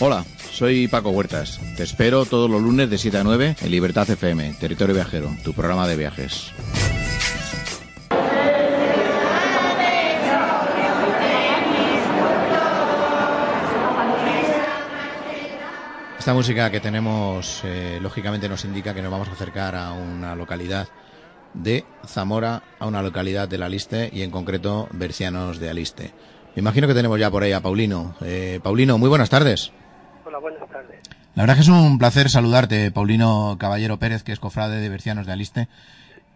Hola, soy Paco Huertas. Te espero todos los lunes de 7 a 9 en Libertad FM, Territorio Viajero, tu programa de viajes. Esta música que tenemos, eh, lógicamente, nos indica que nos vamos a acercar a una localidad de Zamora, a una localidad de Aliste y en concreto Bercianos de Aliste. Me imagino que tenemos ya por ahí a Paulino. Eh, Paulino, muy buenas tardes. Hola, buenas tardes. La verdad que es un placer saludarte, Paulino Caballero Pérez, que es cofrade de Bercianos de Aliste.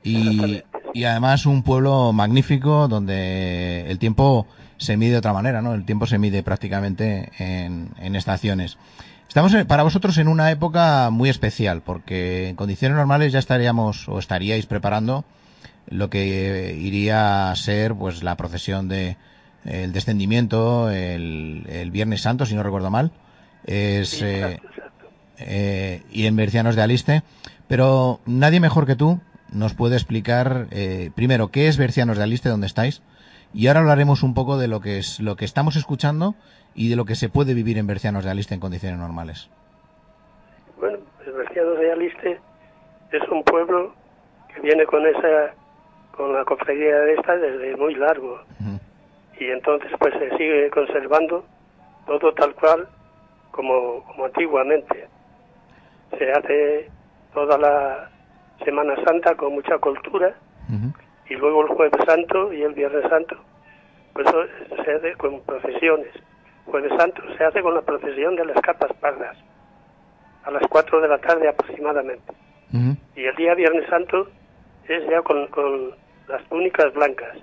Y, y además un pueblo magnífico donde el tiempo se mide de otra manera, ¿no? El tiempo se mide prácticamente en, en estaciones. Estamos eh, para vosotros en una época muy especial, porque en condiciones normales ya estaríamos o estaríais preparando lo que iría a ser pues la procesión de el descendimiento el, el Viernes Santo, si no recuerdo mal, es eh, exacto, exacto. eh, y en Bercianos de Aliste, pero nadie mejor que tú nos puede explicar eh, primero qué es Bercianos de Aliste, dónde estáis, y ahora hablaremos un poco de lo que es lo que estamos escuchando y de lo que se puede vivir en Bercianos de Aliste en condiciones normales. Bueno, pues Bercianos de Aliste es un pueblo que viene con esa, con la cofradía de esta desde muy largo. Y entonces pues se sigue conservando todo tal cual como, como antiguamente. Se hace toda la Semana Santa con mucha cultura y luego el Jueves Santo y el Viernes Santo, pues eso se hace con procesiones. Jueves Santo se hace con la procesión de las capas pardas, a las 4 de la tarde aproximadamente. Y el día Viernes Santo es ya con, con las túnicas blancas,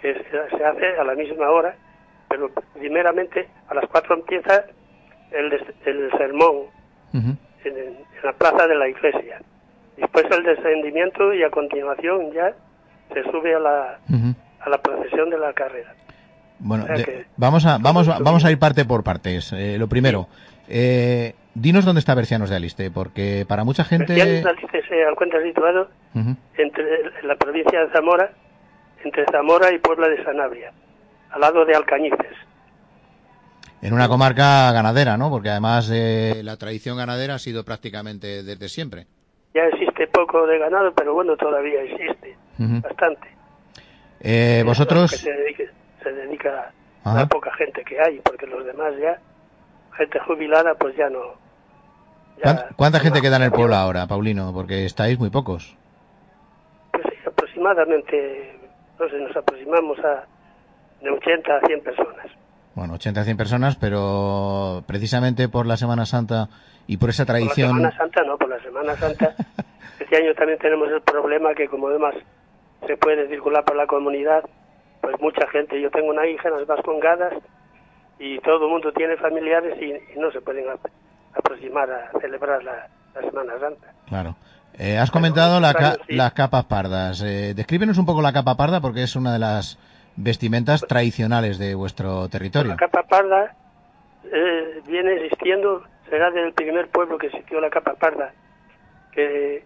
que se, se hace a la misma hora, pero primeramente a las 4 empieza el, el sermón en, en la plaza de la iglesia. Después el descendimiento y a continuación ya se sube a la, a la procesión de la carrera. Bueno, O sea de- que- vamos a vamos a, vamos a ir parte por partes. Eh, lo primero, eh, dinos dónde está Bercianos de Aliste, porque para mucha gente. Bercianos de Aliste se encuentra situado Ujú. entre en la provincia de Zamora, entre Zamora y Puebla de Sanabria, al lado de Alcañices. En una comarca ganadera, ¿no? Porque además eh, la tradición ganadera ha sido prácticamente desde siempre. Ya existe poco de ganado, pero bueno, todavía existe bastante. Eh, vosotros, se dedica, se dedica a la poca gente que hay, porque los demás ya, gente jubilada, pues ya no. ya- ¿cuán- ¿cuánta gente queda en el pueblo ahora, Paulino? Porque estáis muy pocos. Pues sí, aproximadamente, no sé, nos aproximamos a de 80 a 100 personas. Bueno, 80 100 personas, pero precisamente por la Semana Santa y por esa Por la tradición. Semana Santa no, por la Semana Santa. este año también tenemos el problema que como además se puede circular por la comunidad, pues mucha gente, yo tengo una hija en las Vascongadas y todo el mundo tiene familiares y, y no se pueden ap- aproximar a celebrar la, la Semana Santa. Claro. Eh, has comentado la ca- sí. las capas pardas. Eh, descríbenos un poco la capa parda porque es una de las vestimentas tradicionales de vuestro territorio. La capa parda eh, viene existiendo, será del primer pueblo que existió la capa parda, que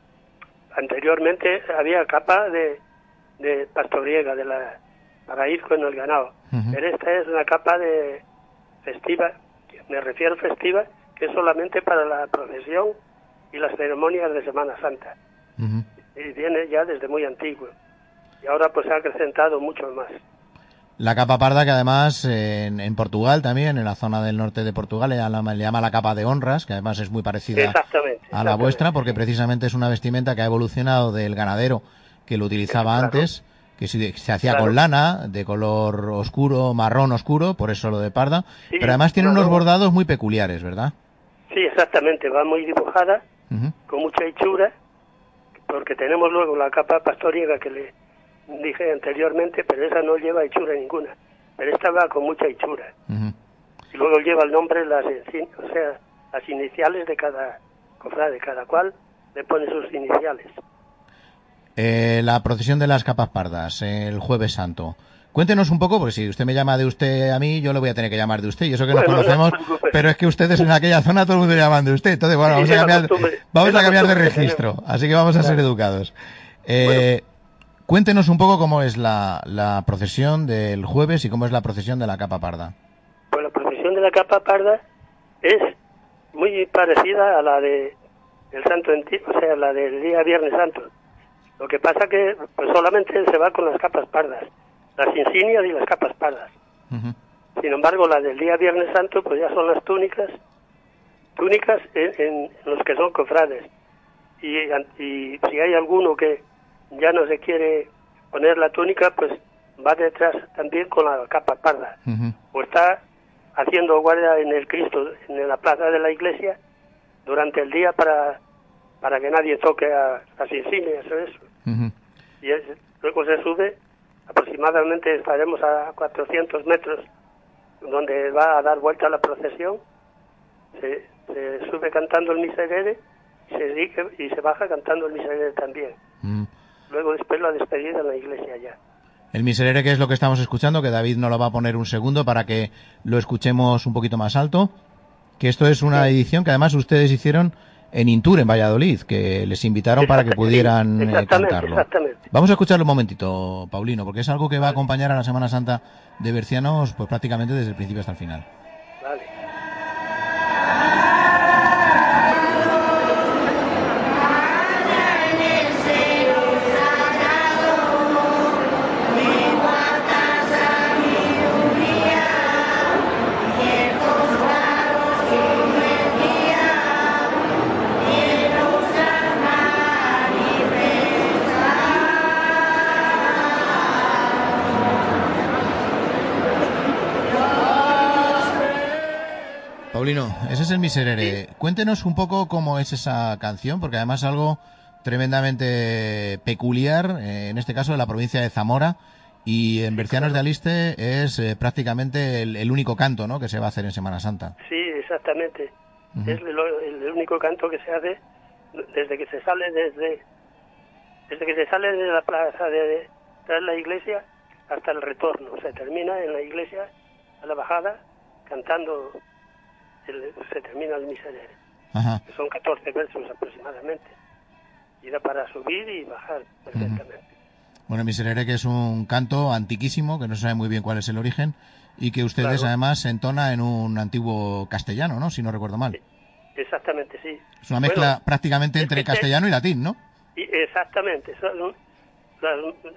anteriormente había capa de, de pastoriega, de la, para ir con el ganado. Pero esta es una capa de festiva, me refiero festiva, que es solamente para la procesión y las ceremonias de Semana Santa. Y viene ya desde muy antiguo. Y ahora pues se ha acrecentado mucho más. La capa parda que además en, en Portugal también, en la zona del norte de Portugal, le llama, le llama la capa de honras, que además es muy parecida Exactamente. a la vuestra, porque precisamente es una vestimenta que ha evolucionado del ganadero que lo utilizaba Claro. antes, que se, se hacía Claro. con lana, de color oscuro, marrón oscuro, por eso lo de parda, Sí, pero además tiene unos bordados muy peculiares, ¿verdad? Sí, exactamente, va muy dibujada, con mucha hechura, porque tenemos luego la capa pastoriega que le dije anteriormente, pero esa no lleva hechura ninguna, pero esta va con mucha hechura. Y luego lleva el nombre, las, o sea, las iniciales de cada cofrade, cada cual le pone sus iniciales. Eh, la procesión de las capas pardas, el jueves santo. Cuéntenos un poco, porque si usted me llama de usted a mí, yo le voy a tener que llamar de usted. Y eso que nos Bueno, conocemos, pero es que ustedes en aquella zona todo el mundo llaman de usted. Entonces, bueno, vamos a cambiar, vamos a cambiar de registro. Así que vamos a ser educados. Eh, Cuéntenos un poco cómo es la, la procesión del jueves y cómo es la procesión de la capa parda. Pues la procesión de la capa parda es muy parecida a la de el Santo o sea, la del día Viernes Santo. Lo que pasa que pues solamente se va con las capas pardas, las insignias y las capas pardas. Sin embargo, la del día Viernes Santo pues ya son las túnicas, túnicas en, los que son cofrades. Y, y si hay alguno que ya no se quiere poner la túnica, pues va detrás también con la capa parda. O está haciendo guardia en el Cristo, en la plaza de la iglesia, durante el día para, para que nadie toque a las insignias o eso. Y luego se sube, aproximadamente estaremos a 400 metros, donde va a dar vuelta la procesión, se, se sube cantando el miserere y se, y se baja cantando el miserere también. Luego después la despedida en la iglesia ya. El miserere, que es lo que estamos escuchando, que David no lo va a poner un segundo para que lo escuchemos un poquito más alto. Que esto es una edición que además ustedes hicieron en Intur, en Valladolid, que les invitaron para que pudieran eh, cantarlo. Vamos a escucharlo un momentito, Paulino, porque es algo que va a acompañar a la Semana Santa de Bercianos pues prácticamente desde el principio hasta el final. El Miserere. Cuéntenos un poco cómo es esa canción, porque además es algo tremendamente peculiar, eh, en este caso de la provincia de Zamora, y en Bercianos de Aliste es eh, prácticamente el, único canto ¿no? que se va a hacer en Semana Santa. Sí, exactamente. Es el, único canto que se hace desde que se sale desde desde que se sale de la plaza de, de la iglesia hasta el retorno. Se termina en la iglesia a la bajada cantando se termina el miserere. Son 14 versos aproximadamente. Y da para subir y bajar perfectamente. Bueno, miserere que es un canto antiquísimo, que no se sabe muy bien cuál es el origen, y que ustedes además se entona en un antiguo castellano, ¿no? Si no recuerdo mal. Exactamente, sí. Es una mezcla prácticamente entre castellano y latín, ¿no? Y exactamente.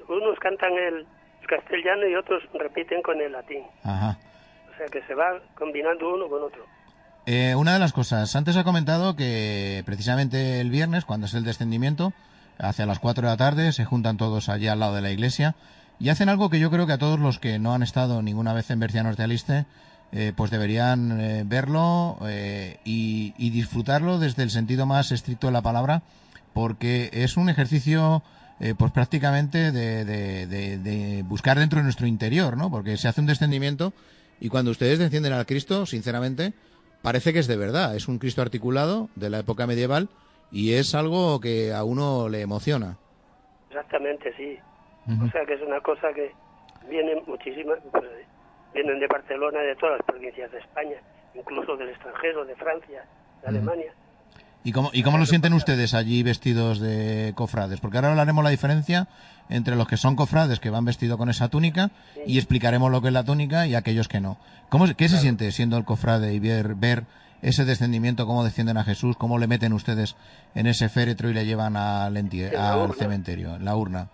unos cantan el castellano y otros repiten con el latín. Ajá. O sea que se va combinando uno con otro. Eh, una de las cosas, antes ha comentado que precisamente el viernes, cuando es el descendimiento, hacia las 4 de la tarde, se juntan todos allí al lado de la iglesia y hacen algo que yo creo que a todos los que no han estado ninguna vez en Bercianos de Aliste, eh, pues deberían eh, verlo y, disfrutarlo desde el sentido más estricto de la palabra, porque es un ejercicio pues prácticamente de, de, buscar dentro de nuestro interior, ¿no? Porque se hace un descendimiento y cuando ustedes descienden al Cristo, sinceramente, parece que es de verdad. Es un Cristo articulado de la época medieval y es algo que a uno le emociona. Exactamente, sí. O sea que es una cosa que vienen muchísimas, pues, vienen de Barcelona, de todas las provincias de España, incluso del extranjero, de Francia, de Alemania. ¿Y cómo, ¿Y cómo lo sienten ustedes allí vestidos de cofrades? Porque ahora hablaremos la diferencia entre los que son cofrades, que van vestidos con esa túnica, y explicaremos lo que es la túnica, y aquellos que no. ¿Cómo, ¿Qué se siente siendo el cofrade y ver, ver ese descendimiento, cómo descienden a Jesús, cómo le meten ustedes en ese féretro y le llevan al, al cementerio, en la urna?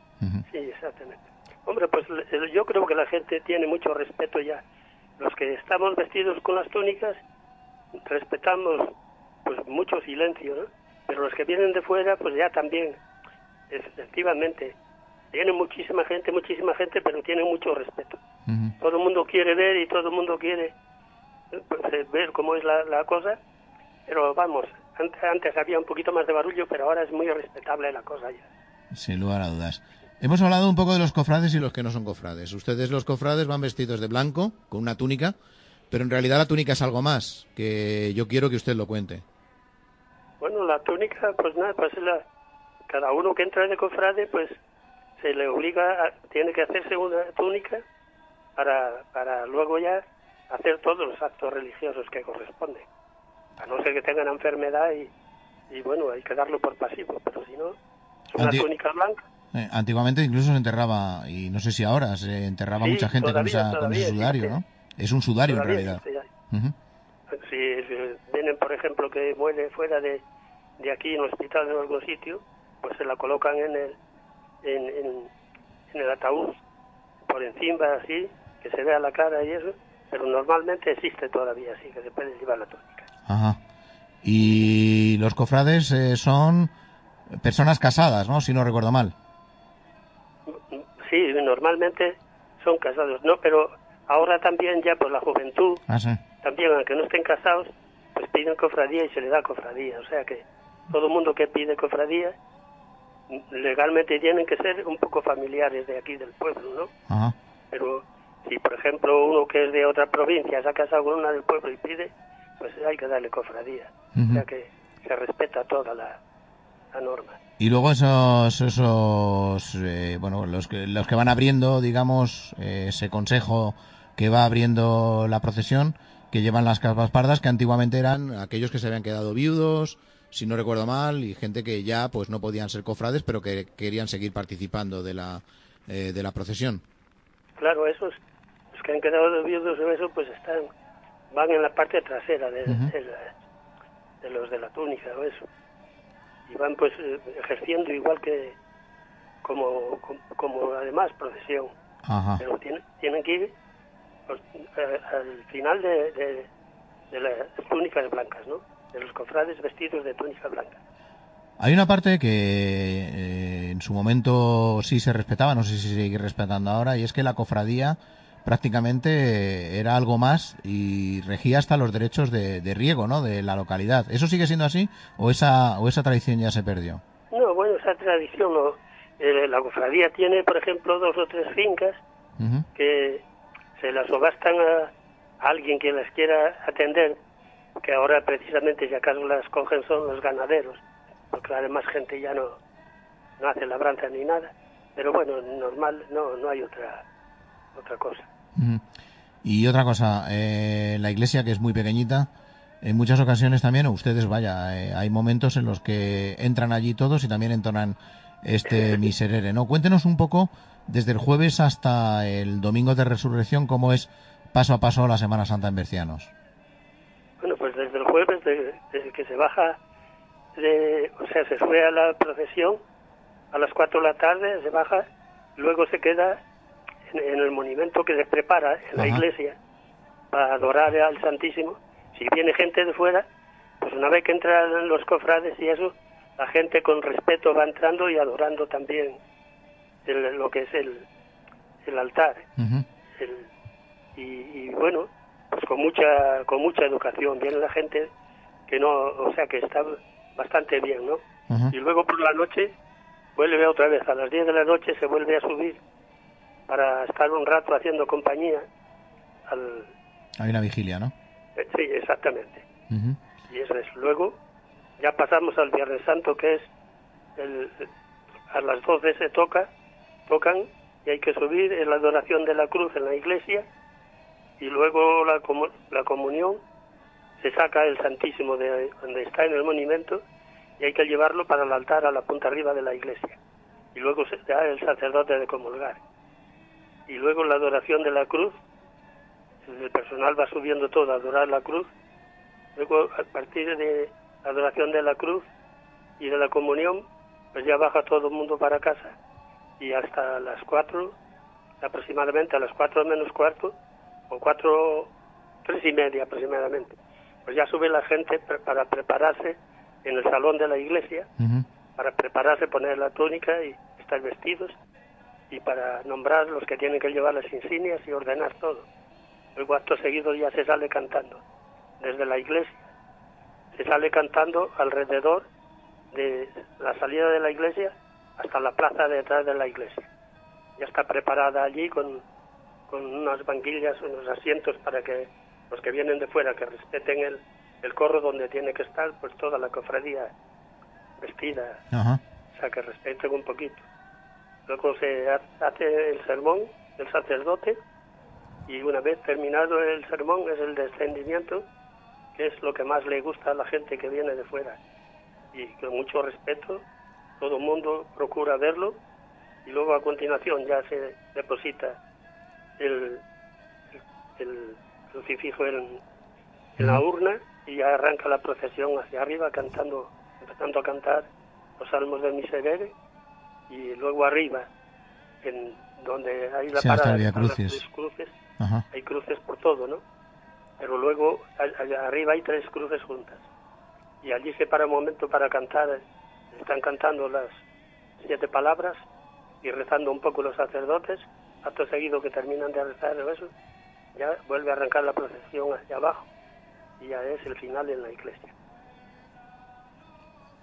Sí, exactamente. Hombre, pues yo creo que la gente tiene mucho respeto ya. Los que estamos vestidos con las túnicas, respetamos pues mucho silencio, ¿no? Pero los que vienen de fuera, pues ya también, efectivamente, tienen muchísima gente, muchísima gente, pero tienen mucho respeto. Todo el mundo quiere ver y todo el mundo quiere pues, eh, ver cómo es la, cosa, pero vamos, antes, antes había un poquito más de barullo, pero ahora es muy respetable la cosa ya. Sin lugar a dudas. Hemos hablado un poco de los cofrades y los que no son cofrades. Ustedes los cofrades van vestidos de blanco, con una túnica, pero en realidad la túnica es algo más, que yo quiero que usted lo cuente. La túnica, pues nada, pues la, cada uno que entra de cofrade, pues se le obliga, a, tiene que hacerse una túnica para, para luego ya hacer todos los actos religiosos que corresponden. A no ser que tengan enfermedad y, y bueno, hay que darlo por pasivo, pero si no, es una túnica blanca. Eh, antiguamente incluso se enterraba, y no sé si ahora, se enterraba mucha gente con, ese sudario, ¿no? Es un sudario en realidad. si vienen, por ejemplo, que muere fuera de, de aquí en un hospital en algún sitio, pues se la colocan en el, en, en, en el ataúd, por encima así, que se vea la cara y eso, pero normalmente existe todavía así, que se puede llevar la túnica. Ajá. Y los cofrades eh, son personas casadas, ¿no? Si no recuerdo mal. Sí, normalmente son casados, ¿no? Pero ahora también ya por la juventud, Ah, sí. también aunque no estén casados, pues piden cofradía y se le da cofradía. O sea que todo el mundo que pide cofradía, legalmente tienen que ser un poco familiares de aquí del pueblo, ¿no? Ajá. Pero si, por ejemplo, uno que es de otra provincia se ha casado con una del pueblo y pide, pues hay que darle cofradía. O sea que se respeta toda la, la norma. Y luego esos, esos eh, bueno, los que, los que van abriendo, digamos, eh, ese consejo que va abriendo la procesión, que llevan las capas pardas, que antiguamente eran aquellos que se habían quedado viudos, si no recuerdo mal, y gente que ya pues no podían ser cofrades, pero que querían seguir participando de la, eh, de la procesión. Claro, esos los que han quedado viudos o eso, pues están van en la parte trasera de, Ujú. de la- de los de la túnica o eso. Y van pues eh, ejerciendo igual que como, como, como además procesión. Ajá. Pero tienen, tienen que ir pues, eh, al final de, de, de las túnicas blancas, ¿no? De los cofrades vestidos de túnica blanca. Hay una parte que eh, en su momento sí se respetaba, no sé si se sigue respetando ahora, y es que la cofradía prácticamente eh, era algo más y regía hasta los derechos de, de riego, ¿no? De la localidad. ¿Eso sigue siendo así o esa o esa tradición ya se perdió? No, bueno, esa tradición, no. Eh, la cofradía tiene, por ejemplo, dos o tres fincas que se las subastan a, a alguien que las quiera atender, que ahora precisamente si acaso las cogen son los ganaderos, porque además gente ya no, no hace labranza ni nada, pero bueno, normal, no, no hay otra, otra cosa. Y otra cosa, eh, la iglesia que es muy pequeñita, en muchas ocasiones también, ustedes, vaya, eh, hay momentos en los que entran allí todos y también entonan este miserere, ¿no? Cuéntenos un poco, desde el jueves hasta el domingo de resurrección, cómo es paso a paso la Semana Santa en Bercianos. Jueves, de- desde que se baja, de, o sea, se sube a la procesión, a las 4 de la tarde se baja, luego se queda en, en el monumento que se prepara en la Ajá. iglesia para adorar al Santísimo. Si viene gente de fuera, pues una vez que entran los cofrades y eso, la gente con respeto va entrando y adorando también el- lo que es el, el altar el- y, y bueno con mucha con mucha educación. Viene la gente que no o sea que está bastante bien no y luego por la noche vuelve otra vez. A las 10 de la noche se vuelve a subir para estar un rato haciendo compañía al Hay una vigilia, ¿no? eh, sí exactamente. Y eso es. Luego ya pasamos al Viernes Santo que es el, a las 12 se toca tocan y hay que subir en la adoración de la cruz en la iglesia y luego la, la comunión se saca el Santísimo de donde está en el monumento y hay que llevarlo para el altar a la punta arriba de la iglesia. Y luego se da el sacerdote de comulgar. Y luego la adoración de la cruz el personal va subiendo todo a adorar la cruz. Luego, a partir de la adoración de la cruz y de la comunión, pues ya baja todo el mundo para casa. Y hasta las cuatro, aproximadamente a las cuatro menos cuarto, o cuatro, tres y media aproximadamente, pues ya sube la gente pre- para prepararse en el salón de la iglesia, para prepararse, poner la túnica y estar vestidos y para nombrar los que tienen que llevar las insignias y ordenar todo. Luego acto seguido ya se sale cantando desde la iglesia. Se sale cantando alrededor de la salida de la iglesia hasta la plaza detrás de la iglesia. Ya está preparada allí con, con unas banquillas, unos asientos para que los que vienen de fuera que respeten el, el corro donde tiene que estar, pues toda la cofradía vestida, Ajá. o sea, que respeten un poquito. Luego se ha- hace el sermón del sacerdote y una vez terminado el sermón es el descendimiento, que es lo que más le gusta a la gente que viene de fuera. Y con mucho respeto, todo el mundo procura verlo y luego a continuación ya se deposita el, crucifijo en, en la urna y ya arranca la procesión hacia arriba cantando, empezando a cantar los salmos de Miserere y luego arriba, en donde hay la Sí, parada las cruces, Ajá. hay cruces por todo, ¿no? Pero luego allá arriba hay tres cruces juntas. Y allí se para un momento para cantar, están cantando las siete palabras y rezando un poco los sacerdotes, acto seguido que terminan de rezar eso, ya vuelve a arrancar la procesión hacia abajo y ya es el final en la iglesia.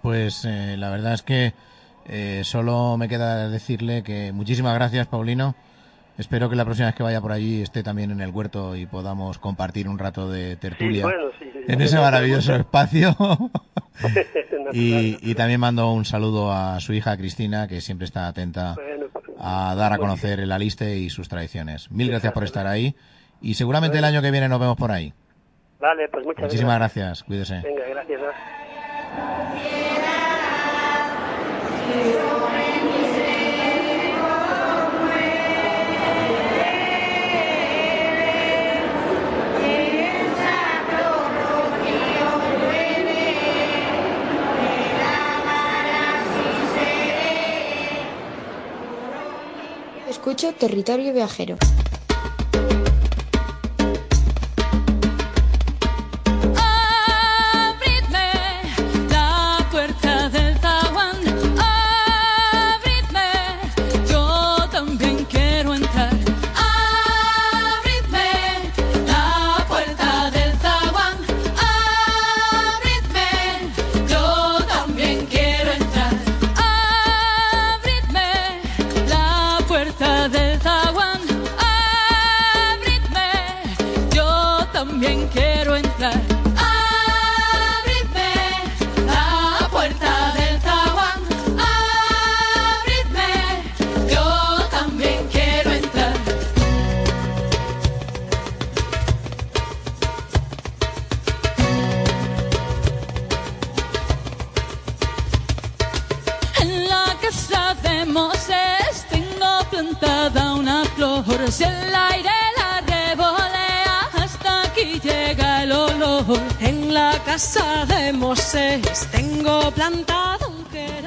Pues eh, la verdad es que eh, solo me queda decirle que muchísimas gracias, Paulino. Espero que la próxima vez que vaya por allí esté también en el huerto y podamos compartir un rato de tertulia bueno, sí, sí, en ese maravilloso espacio. Y, y también mando un saludo a su hija Cristina, que siempre está atenta Bueno, a dar a muy conocer el aliste y sus tradiciones. Mil gracias por estar ahí y seguramente el año que viene nos vemos por ahí. Vale, pues muchas Muchísimas gracias. gracias, cuídese. Venga, gracias. Escucho Territorio Viajero. Casa de Moisés. Tengo plantado